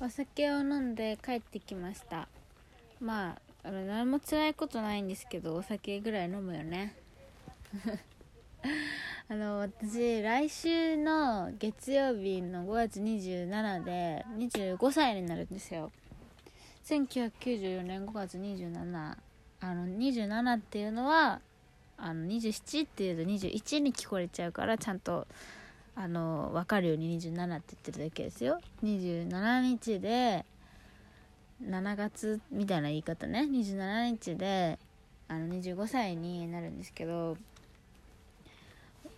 お酒を飲んで帰ってきました。まああの何も辛いことないんですけどお酒ぐらい飲むよね。あの私来週の月曜日の5月27で25歳になるんですよ。1994年5月27あの27っていうのはあの27っていうと21に聞こえちゃうからちゃんとあの分かるように27って言ってるだけですよ。27日で7月みたいな言い方ね。27日であの25歳になるんですけど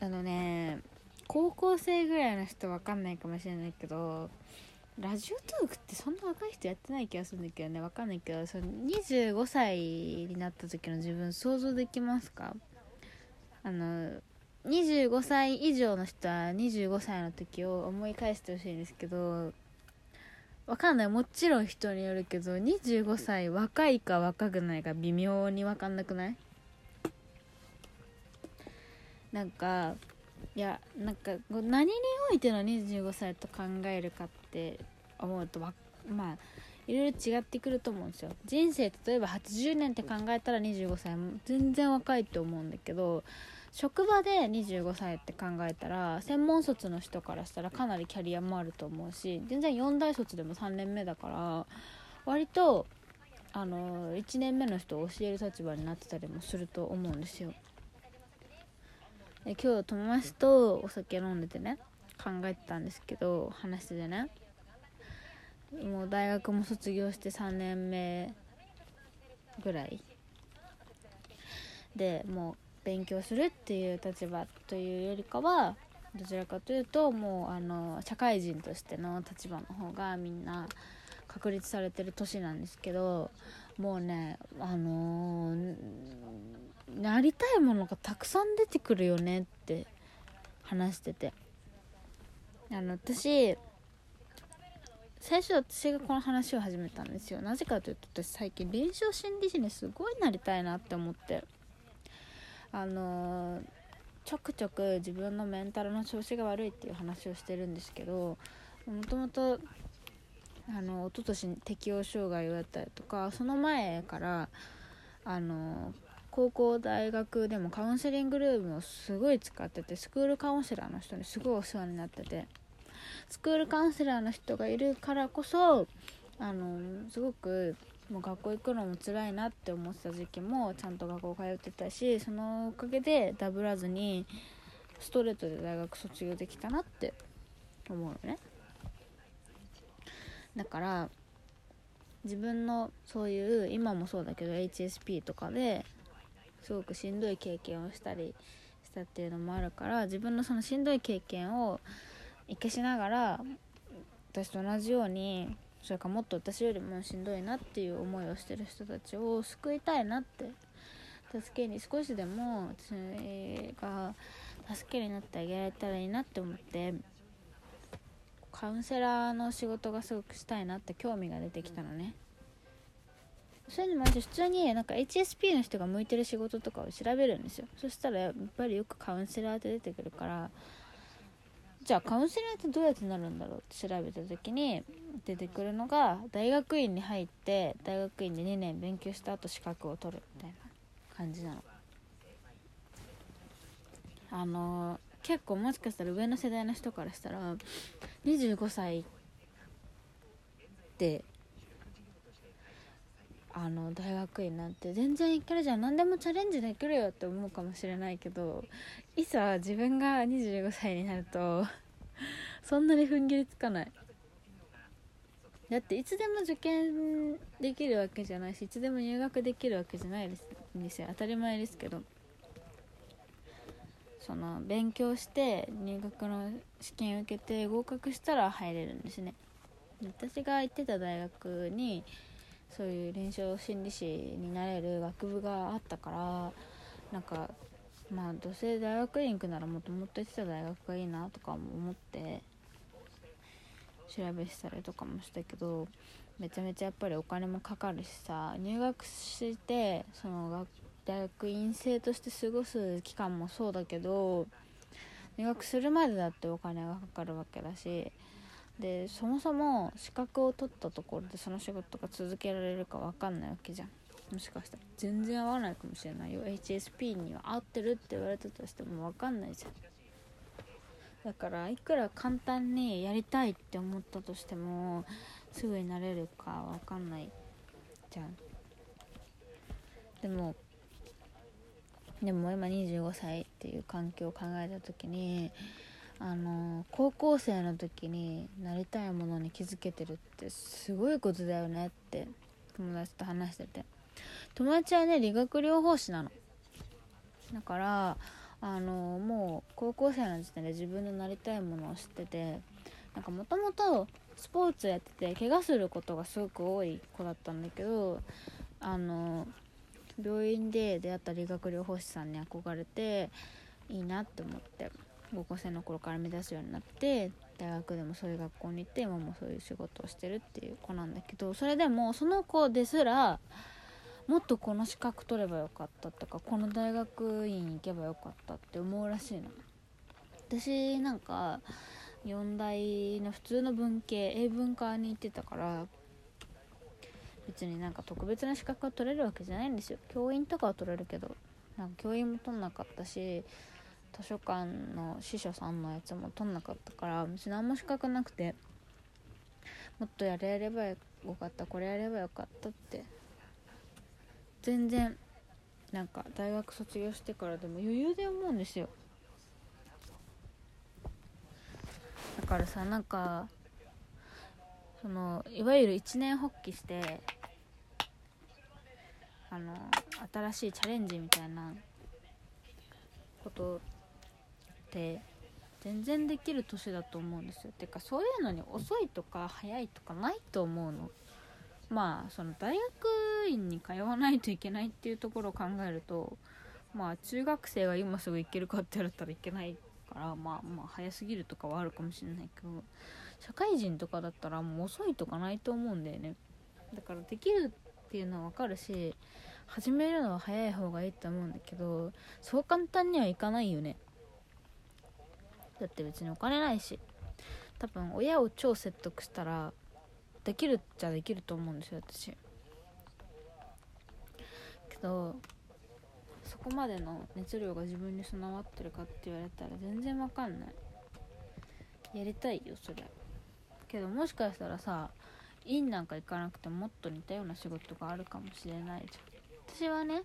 あのね高校生ぐらいの人分かんないかもしれないけどラジオトークってそんな若い人やってない気がするんだけどね。分かんないけどその25歳になった時の自分想像できますか？あの25歳以上の人は25歳の時を思い返してほしいんですけどわかんない。もちろん人によるけど25歳若いか若くないか微妙に分かんなくない？なんかいやなんか何においての25歳と考えるかって思うとまあいろいろ違ってくると思うんですよ。人生例えば80年って考えたら25歳全然若いと思うんだけど職場で25歳って考えたら専門卒の人からしたらかなりキャリアもあると思うし全然4大卒でも3年目だから割とあの1年目の人を教える立場になってたりもすると思うんですよ。今日友達とお酒飲んでてね考えてたんですけど話しててねもう大学も卒業して3年目ぐらいでもう勉強するっていう立場というよりかはどちらかというともうあの社会人としての立場の方がみんな確立されてる年なんですけどもうねあのー、なりたいものがたくさん出てくるよねって話してて。あの私最初私がこの話を始めたんですよ。なぜかというと私最近臨床心理士にすごいなりたいなって思って。あの、ちょくちょく自分のメンタルの調子が悪いっていう話をしてるんですけどもともとあの一昨年適応障害をやったりとかその前からあの高校大学でもカウンセリングルームをすごい使っててスクールカウンセラーの人にすごいお世話になっててスクールカウンセラーの人がいるからこそあのすごくもう学校行くのも辛いなって思ってた時期もちゃんと学校通ってたしそのおかげでダブらずにストレートで大学卒業できたなって思うのね。だから自分のそういう今もそうだけど HSP とかですごくしんどい経験をしたりしたっていうのもあるから自分のそのしんどい経験を生かしながら私と同じようにそれかもっと私よりもしんどいなっていう思いをしてる人たちを救いたいなって助けに少しでも私が助けになってあげられたらいいなって思ってカウンセラーの仕事がすごくしたいなって興味が出てきたのね。それにも普通になんか HSP の人が向いてる仕事とかを調べるんですよ。そしたらやっぱりよくカウンセラーって出てくるからじゃあカウンセラーってどうやってなるんだろうって調べた時に出てくるのが大学院に入って大学院で2年勉強した後資格を取るみたいな感じなの。あの結構もしかしたら上の世代の人からしたら25歳であの大学院なんて全然いけるじゃん。何でもチャレンジできるよって思うかもしれないけどいざ自分が25歳になるとそんなに踏ん切りつかない。だっていつでも受験できるわけじゃないしいつでも入学できるわけじゃないです。んですよ当たり前ですけど。その勉強して入学の試験受けて合格したら入れるんですね。私が行ってた大学にそういう臨床心理士になれる学部があったからなんかまあどうせ大学院行くならもっともっと行ってた大学がいいなとかも思って。調べしたりとかもしたけどめちゃめちゃやっぱりお金もかかるしさ入学してその大学院生として過ごす期間もそうだけど入学するまでだってお金がかかるわけだしでそもそも資格を取ったところでその仕事が続けられるか分かんないわけじゃん。もしかしたら。全然合わないかもしれないよ。HSP には合ってるって言われたとしても分かんないじゃん。だからいくら簡単にやりたいって思ったとしてもすぐになれるか分かんないじゃん。でもでも今25歳っていう環境を考えた時にあの高校生の時になりたいものに気づけてるってすごいことだよねって友達と話してて。友達はね理学療法士なの。だからあのもう高校生の時点で自分のなりたいものを知っててなんかもともとスポーツやってて怪我することがすごく多い子だったんだけどあの病院で出会った理学療法士さんに憧れていいなって思って高校生の頃から目指すようになって大学でもそういう学校に行って今もそういう仕事をしてるっていう子なんだけどそれでもその子ですらもっとこの資格取ればよかったとかこの大学院行けばよかったって思うらしいの。私なんか4大の普通の文系英文科に行ってたから別になんか特別な資格が取れるわけじゃないんですよ。教員とかは取れるけどなんか教員も取んなかったし図書館の司書さんのやつも取んなかったから別に何も資格なくてもっとやれればよかったこれやればよかったって全然なんか大学卒業してからでも余裕で思うんですよ。だからさなんかそのいわゆる一年発起してあの新しいチャレンジみたいなことって全然できる年だと思うんですよ。てかそういうのに遅いとか早いとかないと思うの。まあその大学院に通わないといけないっていうところを考えるとまあ中学生が今すぐ行けるかって言われたらいけないからまあまあ早すぎるとかはあるかもしれないけど社会人とかだったらもう遅いとかないと思うんだよね。だからできるっていうのは分かるし始めるのは早い方がいいと思うんだけどそう簡単にはいかないよね。だって別にお金ないし多分親を超説得したらできるっちゃできると思うんですよ私。けどそこまでの熱量が自分に備わってるかって言われたら全然わかんない。やりたいよそれ。けどもしかしたらさ院なんか行かなくてももっと似たような仕事があるかもしれないじゃん。私はね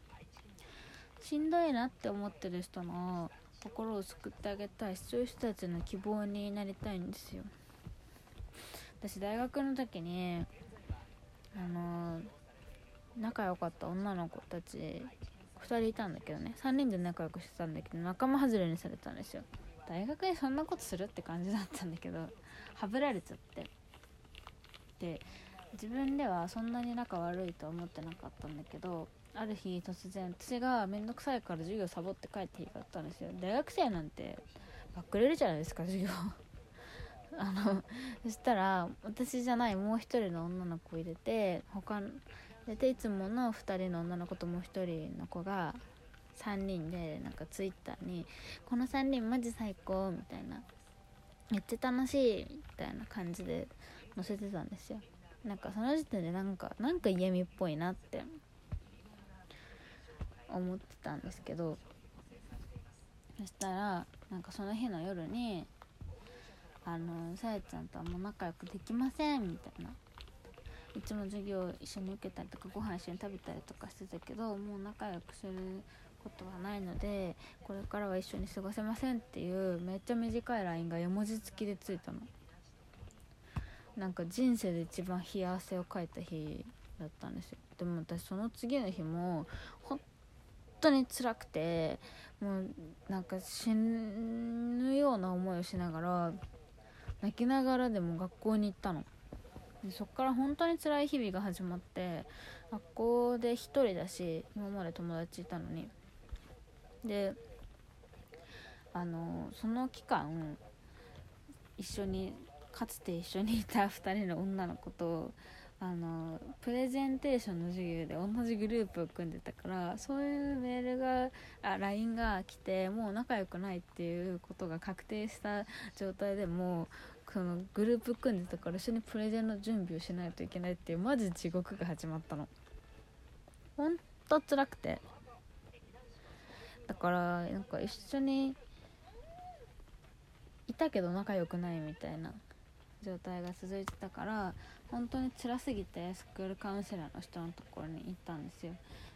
しんどいなって思ってる人の心を救ってあげたいそういう人たちの希望になりたいんですよ。私大学の時にあの仲良かった女の子たち2人いたんだけどね。3人で仲良くしてたんだけど仲間外れにされたんですよ。大学でそんなことするって感じだったんだけどはぶられちゃって。で自分ではそんなに仲悪いと思ってなかったんだけどある日突然私が面倒くさいから授業サボって帰っていいかったんですよ。大学生なんてバックれるじゃないですか授業。あのそしたら私じゃないもう一人の女の子入れて他でいつもの2人の女の子ともう1人の子が3人でなんかツイッターに「この3人マジ最高」みたいな「めっちゃ楽しい」みたいな感じで載せてたんですよ。なんかその時点でなんかなんか嫌味っぽいなって思ってたんですけど。そしたらなんかその日の夜に「あのさやちゃんとはもう仲良くできません」みたいな。いつも授業一緒に受けたりとかご飯一緒に食べたりとかしてたけどもう仲良くすることはないのでこれからは一緒に過ごせませんっていうめっちゃ短い LINE が絵文字付きでついたの。なんか人生で一番冷や汗をかいた日だったんですよ。でも私その次の日も本当に辛くてもうなんか死ぬような思いをしながら泣きながらでも学校に行ったの。でそっから本当に辛い日々が始まって学校で1人だし今まで友達いたのに。であのその期間一緒にかつて一緒にいた2人の女の子とあのプレゼンテーションの授業で同じグループを組んでたからそういうメールがあ LINE が来てもう仲良くないっていうことが確定した状態でもそのグループ組んでたから一緒にプレゼンの準備をしないといけないっていうマジ地獄が始まったの。ほんと辛くて。だからなんか一緒にいたけど仲良くないみたいな。状態が続いてたから本当に辛すぎてスクールカウンセラーの人のところに行ったんですよ。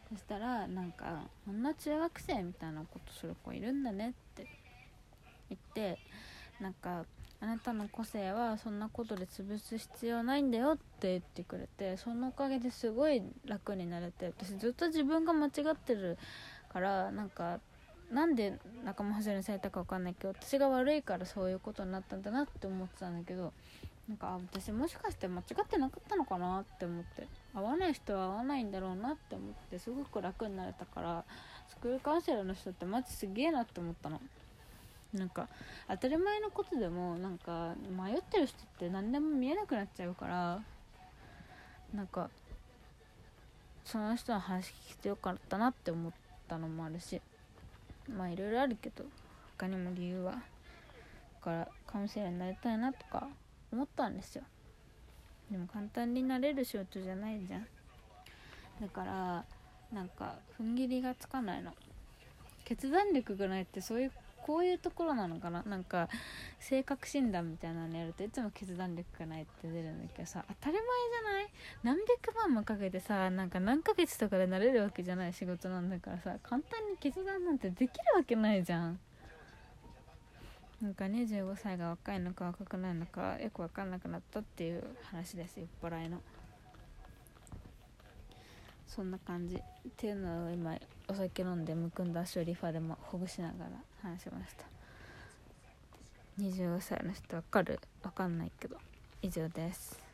そしたらなんか「こんな中学生みたいなことする子いるんだね」って言ってなんかあなたの個性はそんなことで潰す必要ないんだよって言ってくれてそのおかげですごい楽になれて私ずっと自分が間違ってるからなんかなんで仲間外れにされたか分かんないけど私が悪いからそういうことになったんだなって思ってたんだけどなんか私もしかして間違ってなかったのかなって思って合わない人は合わないんだろうなって思ってすごく楽になれたからスクールカウンセラーの人ってマジすげえなって思ったの。なんか当たり前のことでもなんか迷ってる人って何でも見えなくなっちゃうからなんかその人の話聞いてよかったなって思ったのもあるしまあいろいろあるけど他にも理由はだからカウンセラーになりたいなとか思ったんですよ。でも簡単になれる仕事じゃないじゃん。だからなんか踏ん切りがつかないの。決断力がないってそういうこういうところなのかな。なんか性格診断みたいなのやるといつも決断力がないって出るんだけどさ。当たり前じゃない？何百万もかけてさなんか何ヶ月とかでなれるわけじゃない仕事なんだからさ簡単に決断なんてできるわけないじゃん。なんか25歳が若いのか若くないのかよく分かんなくなったっていう話です酔っ払いの。そんな感じ。っていうのを今お酒飲んでむくんだ足をリファでもほぐしながら話しました。25歳の人分かる？分かんないけど。以上です。